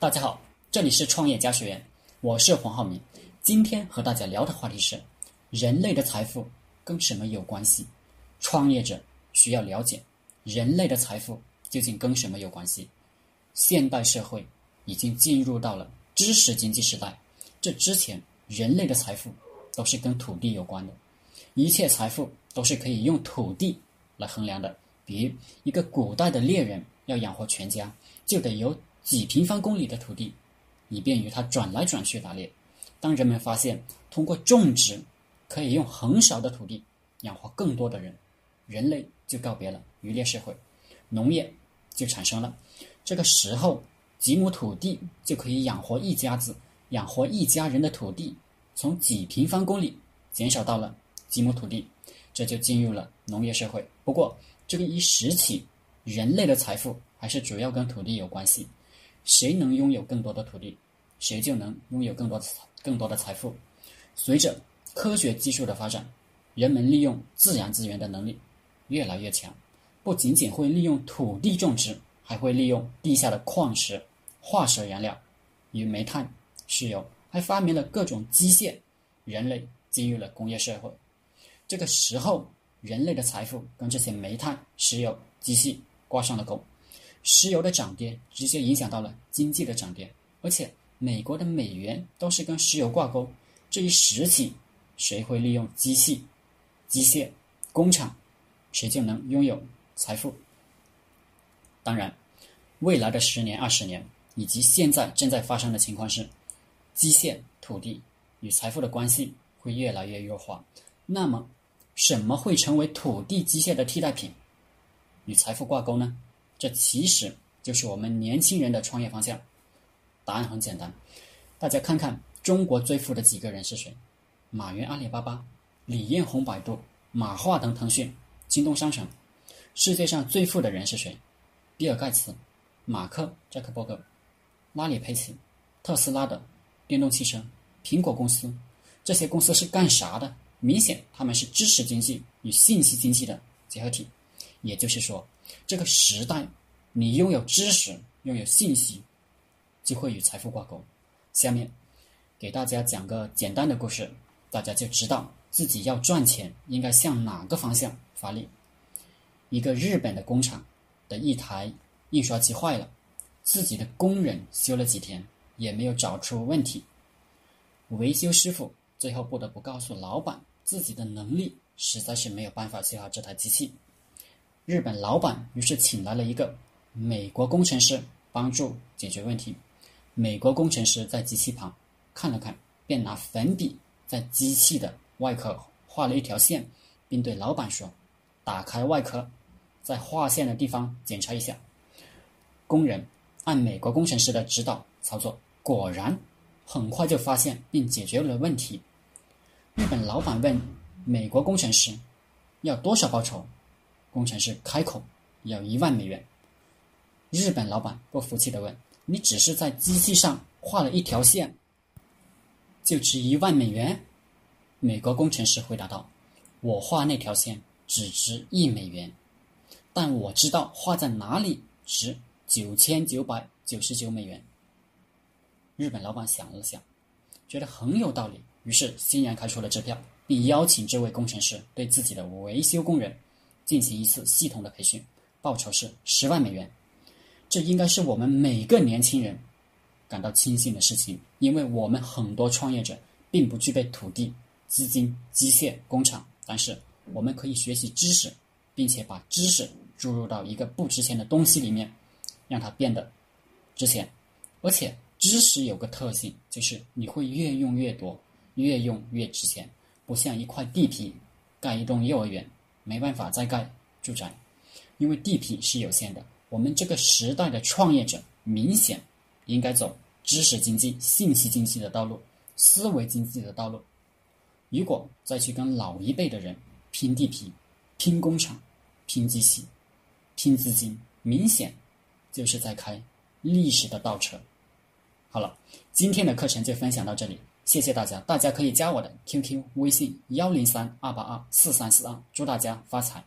大家好，这里是创业家学院，我是黄浩明。今天和大家聊的话题是：人类的财富跟什么有关系？创业者需要了解人类的财富究竟跟什么有关系。现代社会已经进入到了知识经济时代，这之前人类的财富都是跟土地有关的，一切财富都是可以用土地来衡量的。比如一个古代的猎人要养活全家，就得有。几平方公里的土地，以便于他转来转去打猎。当人们发现通过种植可以用很少的土地养活更多的人，人类就告别了渔猎社会，农业就产生了。这个时候，几亩土地就可以养活一家子、养活一家人的土地，从几平方公里减少到了几亩土地，这就进入了农业社会。不过，这个一时起，人类的财富还是主要跟土地有关系。谁能拥有更多的土地，谁就能拥有更多更多的财富。随着科学技术的发展，人们利用自然资源的能力越来越强，不仅仅会利用土地种植，还会利用地下的矿石、化石燃料与煤炭、石油，还发明了各种机械。人类进入了工业社会，这个时候，人类的财富跟这些煤炭、石油、机器挂上了钩。石油的涨跌直接影响到了经济的涨跌，而且美国的美元都是跟石油挂钩。这一时起，谁会利用机器、机械、工厂，谁就能拥有财富。当然，未来的十年、二十年以及现在正在发生的情况是，机械、土地与财富的关系会越来越弱化。那么，什么会成为土地、机械的替代品，与财富挂钩呢？这其实就是我们年轻人的创业方向。答案很简单，大家看看中国最富的几个人是谁？马云阿里巴巴，李彦宏百度，马化腾腾讯，京东商城。世界上最富的人是谁？比尔盖茨，马克扎克伯格，拉里佩奇，特斯拉的电动汽车，苹果公司。这些公司是干啥的？明显他们是知识经济与信息经济的结合体。也就是说。这个时代，你拥有知识、拥有信息，就会与财富挂钩。下面给大家讲个简单的故事，大家就知道自己要赚钱应该向哪个方向发力。一个日本的工厂的一台印刷机坏了，自己的工人修了几天也没有找出问题，维修师傅最后不得不告诉老板，自己的能力实在是没有办法修好这台机器。日本老板于是请来了一个美国工程师帮助解决问题。美国工程师在机器旁看了看，便拿粉笔在机器的外壳画了一条线，并对老板说：“打开外壳，在画线的地方检查一下。”工人按美国工程师的指导操作，果然很快就发现并解决了问题。日本老板问美国工程师：“要多少报酬？”工程师开口要一万美元，日本老板不服气的问：“你只是在机器上画了一条线，就值一万美元？”美国工程师回答道：“我画那条线只值一美元，但我知道画在哪里值九千九百九十九美元。”日本老板想了想，觉得很有道理，于是欣然开出了支票，并邀请这位工程师对自己的维修工人。进行一次系统的培训，报酬是十万美元。这应该是我们每个年轻人感到庆幸的事情，因为我们很多创业者并不具备土地、资金、机械、工厂，但是我们可以学习知识，并且把知识注入到一个不值钱的东西里面，让它变得值钱。而且知识有个特性，就是你会越用越多，越用越值钱，不像一块地皮盖一栋幼儿园。没办法再盖住宅，因为地皮是有限的。我们这个时代的创业者明显应该走知识经济、信息经济的道路、思维经济的道路。如果再去跟老一辈的人拼地皮、拼工厂、拼机器、拼资金，明显就是在开历史的倒车。好了，今天的课程就分享到这里。谢谢大家，大家可以加我的 QQ 微信幺零三二八二四三四二，祝大家发财。